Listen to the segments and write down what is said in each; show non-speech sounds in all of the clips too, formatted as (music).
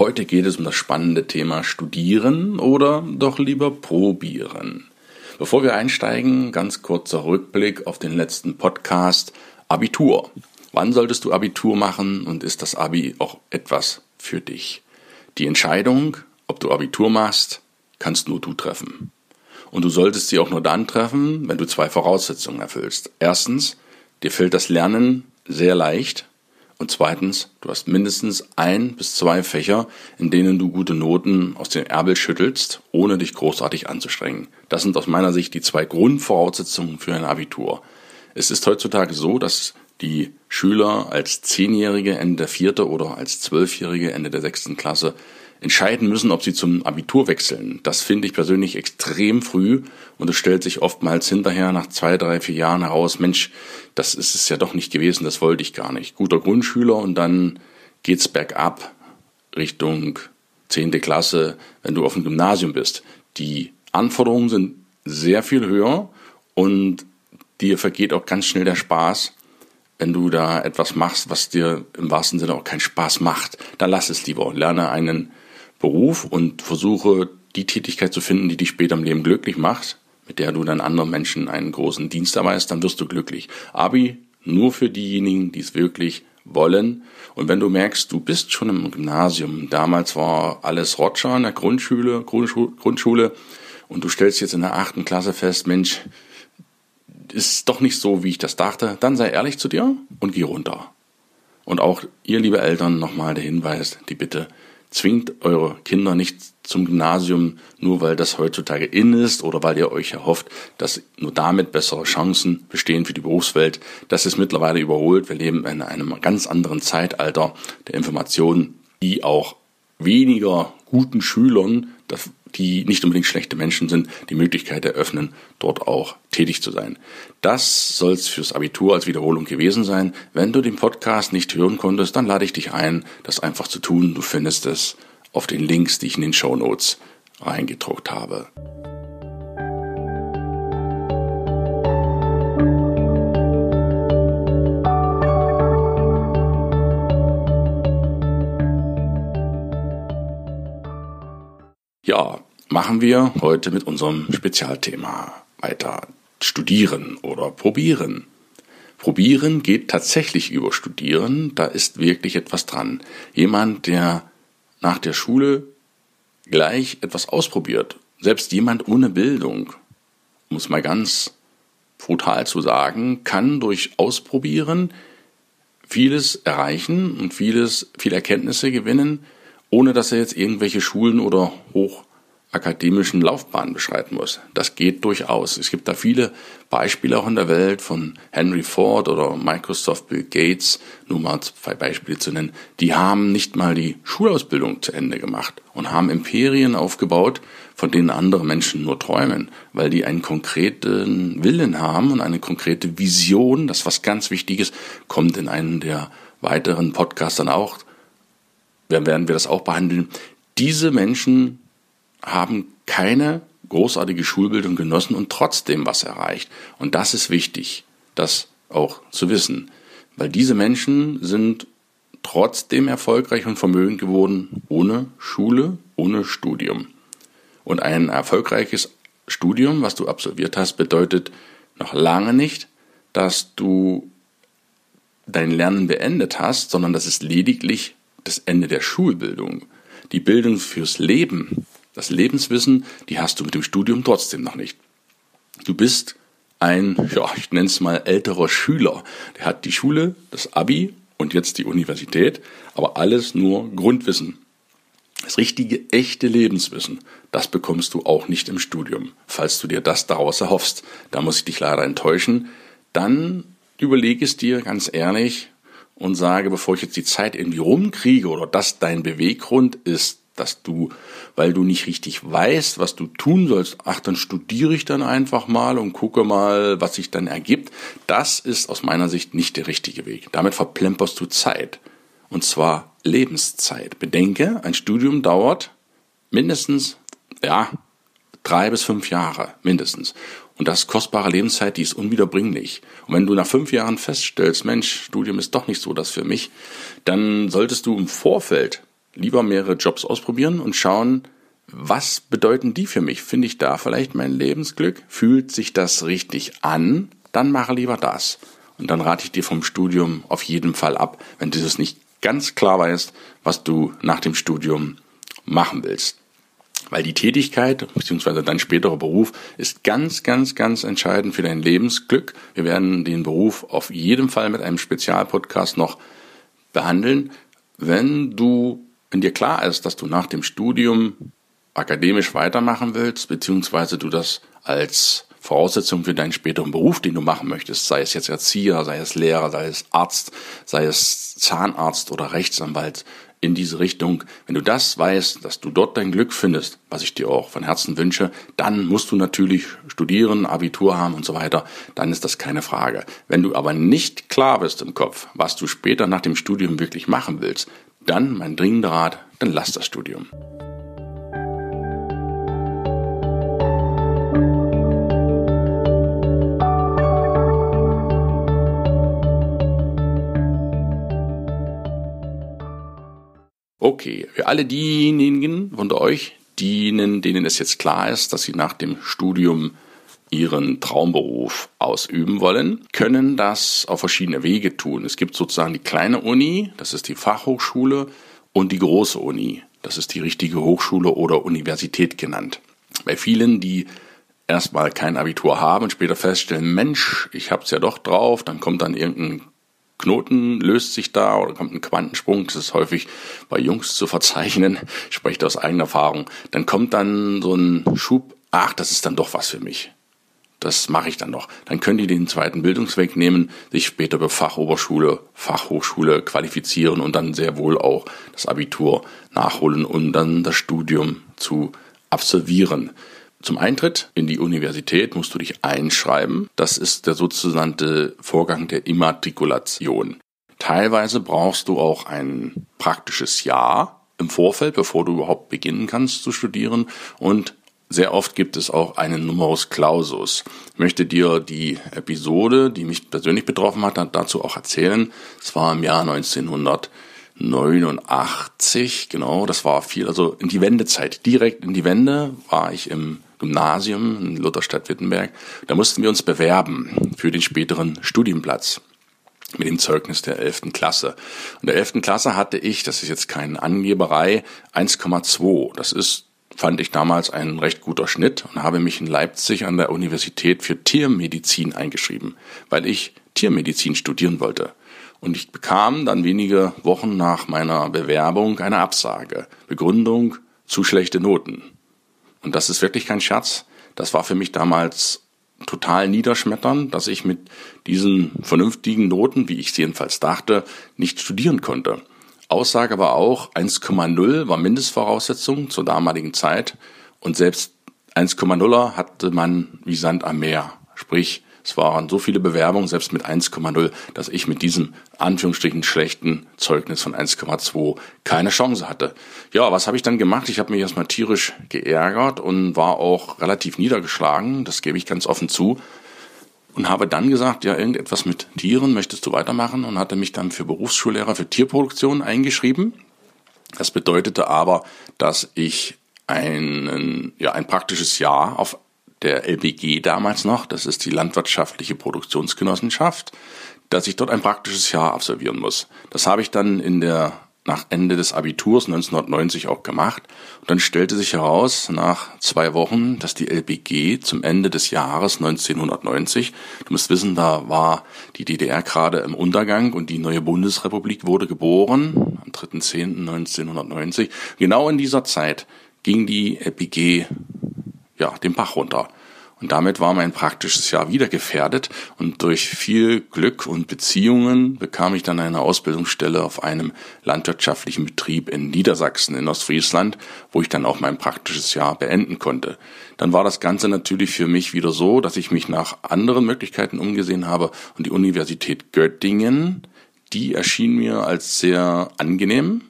Heute geht es um das spannende Thema Studieren oder doch lieber probieren. Bevor wir einsteigen, ganz kurzer Rückblick auf den letzten Podcast Abitur. Wann solltest du Abitur machen und ist das Abi auch etwas für dich? Die Entscheidung, ob du Abitur machst, kannst nur du treffen. Und du solltest sie auch nur dann treffen, wenn du zwei Voraussetzungen erfüllst. Erstens, Dir fällt das Lernen sehr leicht. Und zweitens, du hast mindestens ein bis zwei Fächer, in denen du gute Noten aus dem Ärmel schüttelst, ohne dich großartig anzustrengen. Das sind aus meiner Sicht die zwei Grundvoraussetzungen für ein Abitur. Es ist heutzutage so, dass die Schüler als Zehnjährige Ende der vierte oder als Zwölfjährige Ende der sechsten Klasse entscheiden müssen, ob sie zum Abitur wechseln. Das finde ich persönlich extrem früh und es stellt sich oftmals hinterher nach zwei, drei, vier Jahren heraus, Mensch, das ist es ja doch nicht gewesen, das wollte ich gar nicht. Guter Grundschüler und dann geht's bergab Richtung zehnte Klasse, wenn du auf dem Gymnasium bist. Die Anforderungen sind sehr viel höher und dir vergeht auch ganz schnell der Spaß, wenn du da etwas machst, was dir im wahrsten Sinne auch keinen Spaß macht, dann lass es lieber. Lerne einen Beruf und versuche die Tätigkeit zu finden, die dich später im Leben glücklich macht, mit der du dann anderen Menschen einen großen Dienst erweist, dann wirst du glücklich. Abi nur für diejenigen, die es wirklich wollen. Und wenn du merkst, du bist schon im Gymnasium, damals war alles Roger in der Grundschule, Grundschule, und du stellst jetzt in der achten Klasse fest, Mensch, ist doch nicht so, wie ich das dachte, dann sei ehrlich zu dir und geh runter. Und auch ihr, liebe Eltern, nochmal der Hinweis, die Bitte, zwingt eure Kinder nicht zum Gymnasium, nur weil das heutzutage in ist oder weil ihr euch erhofft, dass nur damit bessere Chancen bestehen für die Berufswelt. Das ist mittlerweile überholt. Wir leben in einem ganz anderen Zeitalter der Informationen, die auch weniger guten Schülern die nicht unbedingt schlechte Menschen sind, die Möglichkeit eröffnen, dort auch tätig zu sein. Das soll es fürs Abitur als Wiederholung gewesen sein. Wenn du den Podcast nicht hören konntest, dann lade ich dich ein, das einfach zu tun. Du findest es auf den Links, die ich in den Show Notes reingedruckt habe. Ja, machen wir heute mit unserem Spezialthema weiter. Studieren oder probieren. Probieren geht tatsächlich über Studieren, da ist wirklich etwas dran. Jemand, der nach der Schule gleich etwas ausprobiert, selbst jemand ohne Bildung, um es mal ganz brutal zu sagen, kann durch Ausprobieren vieles erreichen und vieles, viele Erkenntnisse gewinnen, ohne dass er jetzt irgendwelche Schulen oder hochakademischen Laufbahnen beschreiten muss. Das geht durchaus. Es gibt da viele Beispiele auch in der Welt von Henry Ford oder Microsoft Bill Gates, nur mal zwei Beispiele zu nennen. Die haben nicht mal die Schulausbildung zu Ende gemacht und haben Imperien aufgebaut, von denen andere Menschen nur träumen, weil die einen konkreten Willen haben und eine konkrete Vision. Das was ganz Wichtiges kommt in einem der weiteren Podcasts dann auch werden wir das auch behandeln. Diese Menschen haben keine großartige Schulbildung genossen und trotzdem was erreicht. Und das ist wichtig, das auch zu wissen. Weil diese Menschen sind trotzdem erfolgreich und vermögend geworden ohne Schule, ohne Studium. Und ein erfolgreiches Studium, was du absolviert hast, bedeutet noch lange nicht, dass du dein Lernen beendet hast, sondern das ist lediglich das Ende der Schulbildung. Die Bildung fürs Leben, das Lebenswissen, die hast du mit dem Studium trotzdem noch nicht. Du bist ein, ja, ich nenne es mal älterer Schüler. Der hat die Schule, das Abi und jetzt die Universität, aber alles nur Grundwissen. Das richtige, echte Lebenswissen, das bekommst du auch nicht im Studium. Falls du dir das daraus erhoffst, da muss ich dich leider enttäuschen, dann überlege es dir ganz ehrlich, und sage, bevor ich jetzt die Zeit irgendwie rumkriege oder das dein Beweggrund ist, dass du, weil du nicht richtig weißt, was du tun sollst, ach, dann studiere ich dann einfach mal und gucke mal, was sich dann ergibt. Das ist aus meiner Sicht nicht der richtige Weg. Damit verplemperst du Zeit. Und zwar Lebenszeit. Bedenke, ein Studium dauert mindestens, ja, drei bis fünf Jahre, mindestens. Und das kostbare Lebenszeit, die ist unwiederbringlich. Und wenn du nach fünf Jahren feststellst, Mensch, Studium ist doch nicht so das für mich, dann solltest du im Vorfeld lieber mehrere Jobs ausprobieren und schauen, was bedeuten die für mich? Finde ich da vielleicht mein Lebensglück? Fühlt sich das richtig an? Dann mache lieber das. Und dann rate ich dir vom Studium auf jeden Fall ab, wenn du es nicht ganz klar weißt, was du nach dem Studium machen willst. Weil die Tätigkeit bzw. dein späterer Beruf ist ganz, ganz, ganz entscheidend für dein Lebensglück. Wir werden den Beruf auf jeden Fall mit einem Spezialpodcast noch behandeln. Wenn du, wenn dir klar ist, dass du nach dem Studium akademisch weitermachen willst, beziehungsweise du das als Voraussetzung für deinen späteren Beruf, den du machen möchtest, sei es jetzt Erzieher, sei es Lehrer, sei es Arzt, sei es Zahnarzt oder Rechtsanwalt, in diese Richtung. Wenn du das weißt, dass du dort dein Glück findest, was ich dir auch von Herzen wünsche, dann musst du natürlich studieren, Abitur haben und so weiter. Dann ist das keine Frage. Wenn du aber nicht klar bist im Kopf, was du später nach dem Studium wirklich machen willst, dann mein dringender Rat, dann lass das Studium. Okay, für alle diejenigen unter euch, denen, denen es jetzt klar ist, dass sie nach dem Studium ihren Traumberuf ausüben wollen, können das auf verschiedene Wege tun. Es gibt sozusagen die kleine Uni, das ist die Fachhochschule, und die große Uni, das ist die richtige Hochschule oder Universität genannt. Bei vielen, die erstmal kein Abitur haben und später feststellen, Mensch, ich hab's ja doch drauf, dann kommt dann irgendein Knoten löst sich da oder kommt ein Quantensprung, das ist häufig bei Jungs zu verzeichnen, ich spreche aus eigener Erfahrung, dann kommt dann so ein Schub, ach, das ist dann doch was für mich. Das mache ich dann noch. Dann können die den zweiten Bildungsweg nehmen, sich später bei Fachoberschule, Fachhochschule qualifizieren und dann sehr wohl auch das Abitur nachholen, um dann das Studium zu absolvieren. Zum Eintritt in die Universität musst du dich einschreiben. Das ist der sozusagen Vorgang der Immatrikulation. Teilweise brauchst du auch ein praktisches Jahr im Vorfeld, bevor du überhaupt beginnen kannst zu studieren. Und sehr oft gibt es auch einen Numerus Clausus. Ich möchte dir die Episode, die mich persönlich betroffen hat, dazu auch erzählen. Es war im Jahr 1989, genau, das war viel, also in die Wendezeit, direkt in die Wende war ich im Gymnasium in Lutherstadt-Wittenberg. Da mussten wir uns bewerben für den späteren Studienplatz mit dem Zeugnis der 11. Klasse. Und der 11. Klasse hatte ich, das ist jetzt keine Angeberei, 1,2. Das ist, fand ich damals ein recht guter Schnitt und habe mich in Leipzig an der Universität für Tiermedizin eingeschrieben, weil ich Tiermedizin studieren wollte. Und ich bekam dann wenige Wochen nach meiner Bewerbung eine Absage. Begründung zu schlechte Noten. Und das ist wirklich kein Scherz. Das war für mich damals total niederschmetternd, dass ich mit diesen vernünftigen Noten, wie ich es jedenfalls dachte, nicht studieren konnte. Aussage war auch, 1,0 war Mindestvoraussetzung zur damaligen Zeit und selbst 1,0er hatte man wie Sand am Meer. Sprich, es waren so viele Bewerbungen, selbst mit 1,0, dass ich mit diesem Anführungsstrichen schlechten Zeugnis von 1,2 keine Chance hatte. Ja, was habe ich dann gemacht? Ich habe mich erstmal tierisch geärgert und war auch relativ niedergeschlagen, das gebe ich ganz offen zu. Und habe dann gesagt, ja, irgendetwas mit Tieren möchtest du weitermachen und hatte mich dann für Berufsschullehrer für Tierproduktion eingeschrieben. Das bedeutete aber, dass ich einen, ja, ein praktisches Jahr auf der LBG damals noch, das ist die Landwirtschaftliche Produktionsgenossenschaft, dass ich dort ein praktisches Jahr absolvieren muss. Das habe ich dann in der nach Ende des Abiturs 1990 auch gemacht. Und dann stellte sich heraus, nach zwei Wochen, dass die LBG zum Ende des Jahres 1990, du musst wissen, da war die DDR gerade im Untergang und die neue Bundesrepublik wurde geboren, am 3.10.1990. Genau in dieser Zeit ging die LBG ja, den Bach runter. Und damit war mein praktisches Jahr wieder gefährdet und durch viel Glück und Beziehungen bekam ich dann eine Ausbildungsstelle auf einem landwirtschaftlichen Betrieb in Niedersachsen in Ostfriesland, wo ich dann auch mein praktisches Jahr beenden konnte. Dann war das Ganze natürlich für mich wieder so, dass ich mich nach anderen Möglichkeiten umgesehen habe und die Universität Göttingen, die erschien mir als sehr angenehm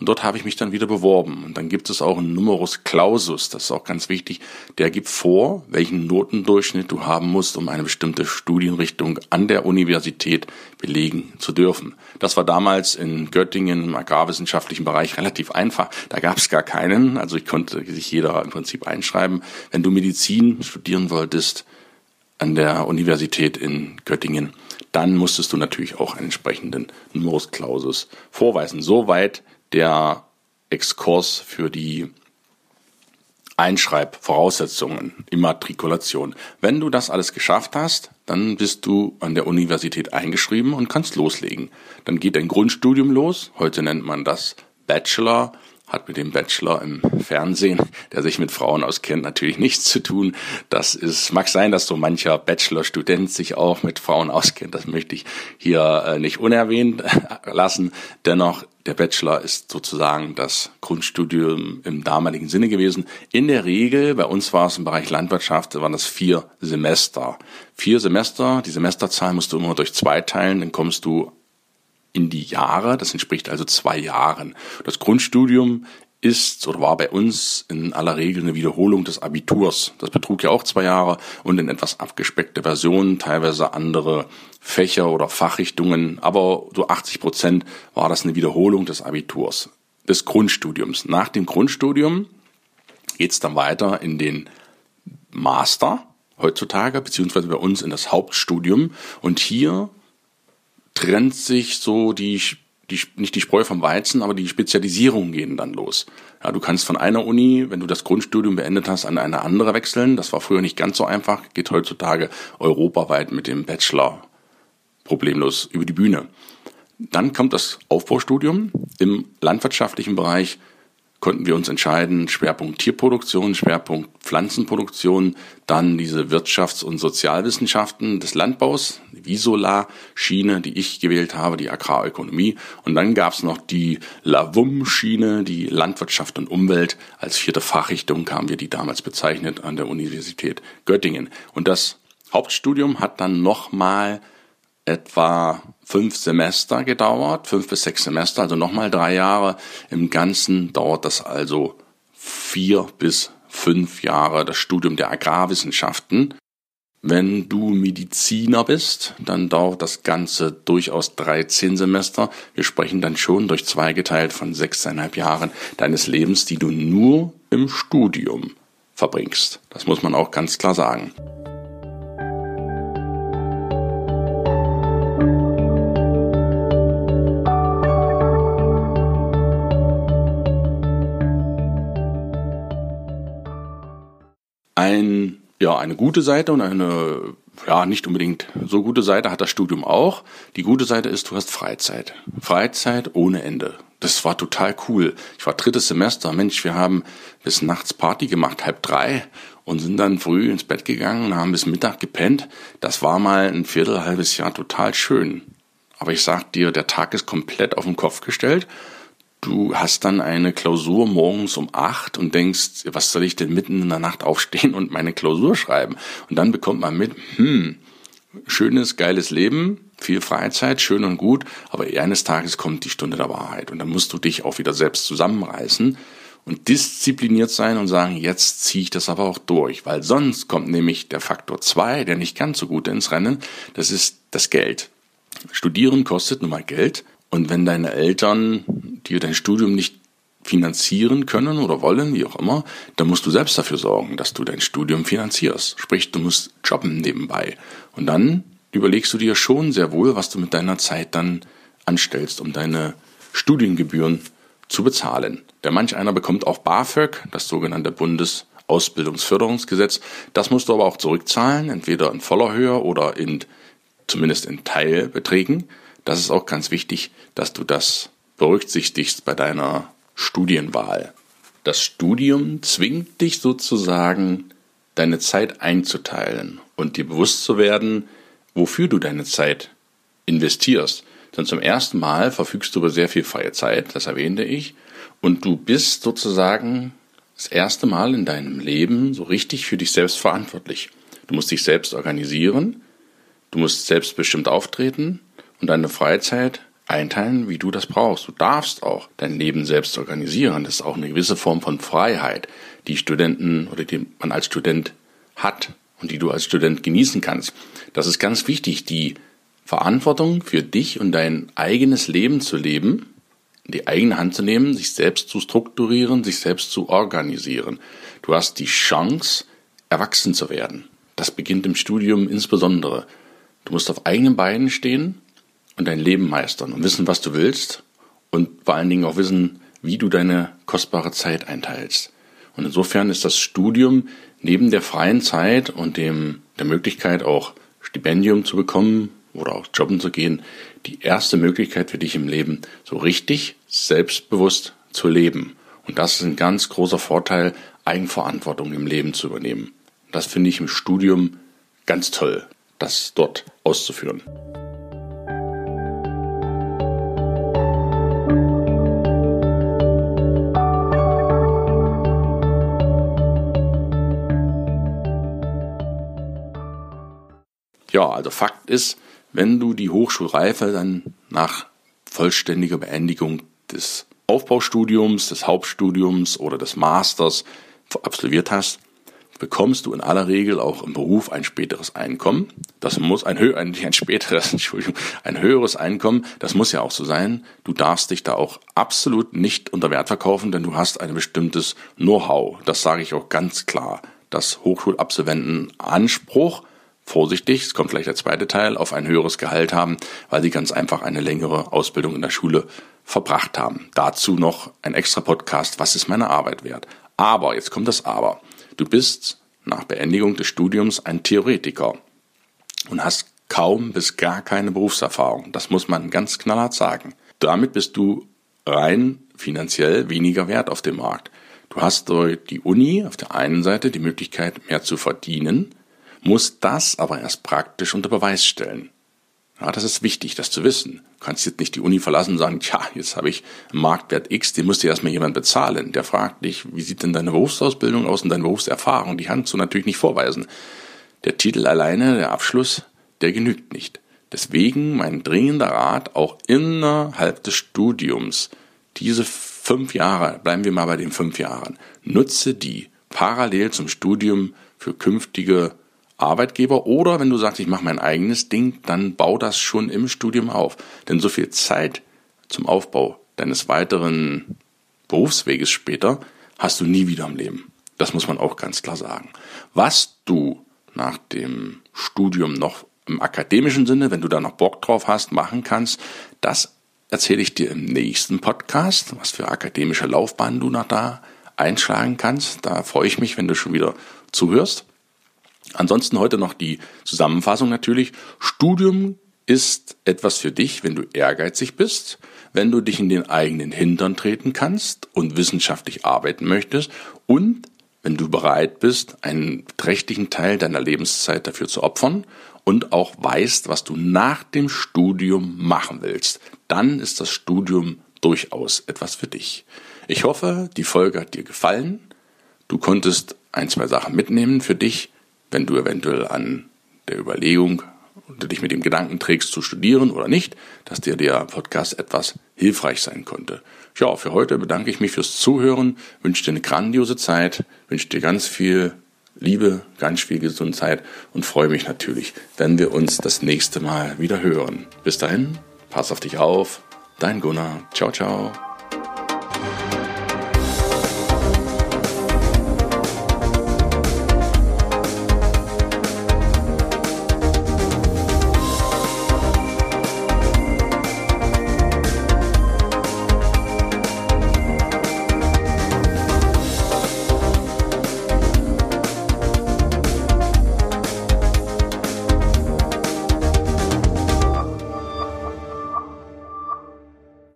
und dort habe ich mich dann wieder beworben. Und dann gibt es auch einen Numerus Clausus, das ist auch ganz wichtig. Der gibt vor, welchen Notendurchschnitt du haben musst, um eine bestimmte Studienrichtung an der Universität belegen zu dürfen. Das war damals in Göttingen im agrarwissenschaftlichen Bereich relativ einfach. Da gab es gar keinen. Also ich konnte sich jeder im Prinzip einschreiben. Wenn du Medizin studieren wolltest an der Universität in Göttingen, dann musstest du natürlich auch einen entsprechenden Numerus Clausus vorweisen. Soweit der Exkurs für die Einschreibvoraussetzungen, Immatrikulation. Wenn du das alles geschafft hast, dann bist du an der Universität eingeschrieben und kannst loslegen. Dann geht dein Grundstudium los. Heute nennt man das Bachelor hat mit dem Bachelor im Fernsehen, der sich mit Frauen auskennt, natürlich nichts zu tun. Das ist, mag sein, dass so mancher Bachelor-Student sich auch mit Frauen auskennt. Das möchte ich hier äh, nicht unerwähnt lassen. Dennoch, der Bachelor ist sozusagen das Grundstudium im damaligen Sinne gewesen. In der Regel, bei uns war es im Bereich Landwirtschaft, waren das vier Semester. Vier Semester, die Semesterzahl musst du immer durch zwei teilen, dann kommst du in die Jahre. Das entspricht also zwei Jahren. Das Grundstudium ist oder war bei uns in aller Regel eine Wiederholung des Abiturs. Das betrug ja auch zwei Jahre und in etwas abgespeckte Versionen, teilweise andere Fächer oder Fachrichtungen, aber so 80 Prozent war das eine Wiederholung des Abiturs, des Grundstudiums. Nach dem Grundstudium geht's dann weiter in den Master heutzutage, beziehungsweise bei uns in das Hauptstudium. Und hier trennt sich so die, die, nicht die Spreu vom Weizen, aber die Spezialisierungen gehen dann los. Ja, du kannst von einer Uni, wenn du das Grundstudium beendet hast, an eine andere wechseln. Das war früher nicht ganz so einfach, geht heutzutage europaweit mit dem Bachelor problemlos über die Bühne. Dann kommt das Aufbaustudium im landwirtschaftlichen Bereich konnten wir uns entscheiden, Schwerpunkt Tierproduktion, Schwerpunkt Pflanzenproduktion, dann diese Wirtschafts- und Sozialwissenschaften des Landbaus, die Visola-Schiene, die ich gewählt habe, die Agrarökonomie. Und dann gab es noch die Lavum-Schiene, die Landwirtschaft und Umwelt. Als vierte Fachrichtung haben wir die damals bezeichnet an der Universität Göttingen. Und das Hauptstudium hat dann nochmal etwa fünf Semester gedauert, fünf bis sechs Semester, also nochmal drei Jahre. Im Ganzen dauert das also vier bis fünf Jahre das Studium der Agrarwissenschaften. Wenn du Mediziner bist, dann dauert das Ganze durchaus 13 Semester. Wir sprechen dann schon durch zwei geteilt von sechseinhalb Jahren deines Lebens, die du nur im Studium verbringst. Das muss man auch ganz klar sagen. Ein, ja, eine gute Seite und eine ja, nicht unbedingt so gute Seite hat das Studium auch. Die gute Seite ist, du hast Freizeit. Freizeit ohne Ende. Das war total cool. Ich war drittes Semester. Mensch, wir haben bis nachts Party gemacht, halb drei und sind dann früh ins Bett gegangen und haben bis Mittag gepennt. Das war mal ein Viertel, halbes Jahr total schön. Aber ich sag dir, der Tag ist komplett auf den Kopf gestellt du hast dann eine Klausur morgens um acht und denkst, was soll ich denn mitten in der Nacht aufstehen und meine Klausur schreiben? Und dann bekommt man mit, hm, schönes, geiles Leben, viel Freizeit, schön und gut, aber eines Tages kommt die Stunde der Wahrheit und dann musst du dich auch wieder selbst zusammenreißen und diszipliniert sein und sagen, jetzt ziehe ich das aber auch durch, weil sonst kommt nämlich der Faktor zwei, der nicht ganz so gut ins Rennen, das ist das Geld. Studieren kostet nun mal Geld und wenn deine Eltern dir dein Studium nicht finanzieren können oder wollen, wie auch immer, dann musst du selbst dafür sorgen, dass du dein Studium finanzierst. Sprich, du musst jobben nebenbei. Und dann überlegst du dir schon sehr wohl, was du mit deiner Zeit dann anstellst, um deine Studiengebühren zu bezahlen. Der manch einer bekommt auch BAföG, das sogenannte Bundesausbildungsförderungsgesetz. Das musst du aber auch zurückzahlen, entweder in voller Höhe oder in, zumindest in Teilbeträgen. Das ist auch ganz wichtig, dass du das berücksichtigst bei deiner Studienwahl. Das Studium zwingt dich sozusagen deine Zeit einzuteilen und dir bewusst zu werden, wofür du deine Zeit investierst. Denn zum ersten Mal verfügst du über sehr viel freie Zeit, das erwähnte ich, und du bist sozusagen das erste Mal in deinem Leben so richtig für dich selbst verantwortlich. Du musst dich selbst organisieren, du musst selbstbestimmt auftreten und deine Freizeit einteilen, wie du das brauchst. Du darfst auch dein Leben selbst organisieren. Das ist auch eine gewisse Form von Freiheit, die Studenten oder die man als Student hat und die du als Student genießen kannst. Das ist ganz wichtig, die Verantwortung für dich und dein eigenes Leben zu leben, in die eigene Hand zu nehmen, sich selbst zu strukturieren, sich selbst zu organisieren. Du hast die Chance, erwachsen zu werden. Das beginnt im Studium insbesondere. Du musst auf eigenen Beinen stehen und dein Leben meistern und wissen, was du willst und vor allen Dingen auch wissen, wie du deine kostbare Zeit einteilst. Und insofern ist das Studium neben der freien Zeit und dem, der Möglichkeit auch Stipendium zu bekommen oder auch jobben zu gehen, die erste Möglichkeit für dich im Leben, so richtig selbstbewusst zu leben. Und das ist ein ganz großer Vorteil, Eigenverantwortung im Leben zu übernehmen. Das finde ich im Studium ganz toll, das dort auszuführen. Ja, also Fakt ist, wenn du die Hochschulreife dann nach vollständiger Beendigung des Aufbaustudiums, des Hauptstudiums oder des Masters absolviert hast, bekommst du in aller Regel auch im Beruf ein späteres Einkommen. Das muss ein, hö ein, ein späteres, (laughs) Entschuldigung, ein höheres Einkommen. Das muss ja auch so sein. Du darfst dich da auch absolut nicht unter Wert verkaufen, denn du hast ein bestimmtes Know-how. Das sage ich auch ganz klar. Das Hochschulabsolventen Anspruch vorsichtig, es kommt vielleicht der zweite Teil, auf ein höheres Gehalt haben, weil sie ganz einfach eine längere Ausbildung in der Schule verbracht haben. Dazu noch ein extra Podcast, was ist meine Arbeit wert? Aber, jetzt kommt das Aber. Du bist nach Beendigung des Studiums ein Theoretiker und hast kaum bis gar keine Berufserfahrung. Das muss man ganz knallhart sagen. Damit bist du rein finanziell weniger wert auf dem Markt. Du hast durch die Uni auf der einen Seite die Möglichkeit, mehr zu verdienen, muss das aber erst praktisch unter Beweis stellen. Ja, das ist wichtig, das zu wissen. Du kannst jetzt nicht die Uni verlassen und sagen, tja, jetzt habe ich Marktwert X, den muss dir erstmal jemand bezahlen. Der fragt dich, wie sieht denn deine Berufsausbildung aus und deine Berufserfahrung? Die kannst du natürlich nicht vorweisen. Der Titel alleine, der Abschluss, der genügt nicht. Deswegen mein dringender Rat, auch innerhalb des Studiums, diese fünf Jahre, bleiben wir mal bei den fünf Jahren, nutze die parallel zum Studium für künftige Arbeitgeber oder wenn du sagst, ich mache mein eigenes Ding, dann bau das schon im Studium auf. Denn so viel Zeit zum Aufbau deines weiteren Berufsweges später hast du nie wieder im Leben. Das muss man auch ganz klar sagen. Was du nach dem Studium noch im akademischen Sinne, wenn du da noch Bock drauf hast, machen kannst, das erzähle ich dir im nächsten Podcast, was für akademische Laufbahn du noch da einschlagen kannst. Da freue ich mich, wenn du schon wieder zuhörst. Ansonsten heute noch die Zusammenfassung natürlich. Studium ist etwas für dich, wenn du ehrgeizig bist, wenn du dich in den eigenen Hintern treten kannst und wissenschaftlich arbeiten möchtest und wenn du bereit bist, einen trächtigen Teil deiner Lebenszeit dafür zu opfern und auch weißt, was du nach dem Studium machen willst, dann ist das Studium durchaus etwas für dich. Ich hoffe, die Folge hat dir gefallen. Du konntest ein, zwei Sachen mitnehmen für dich wenn du eventuell an der Überlegung und dich mit dem Gedanken trägst zu studieren oder nicht, dass dir der Podcast etwas hilfreich sein konnte. Ja, für heute bedanke ich mich fürs Zuhören, wünsche dir eine grandiose Zeit, wünsche dir ganz viel Liebe, ganz viel Gesundheit und freue mich natürlich, wenn wir uns das nächste Mal wieder hören. Bis dahin, pass auf dich auf, dein Gunnar. Ciao, ciao.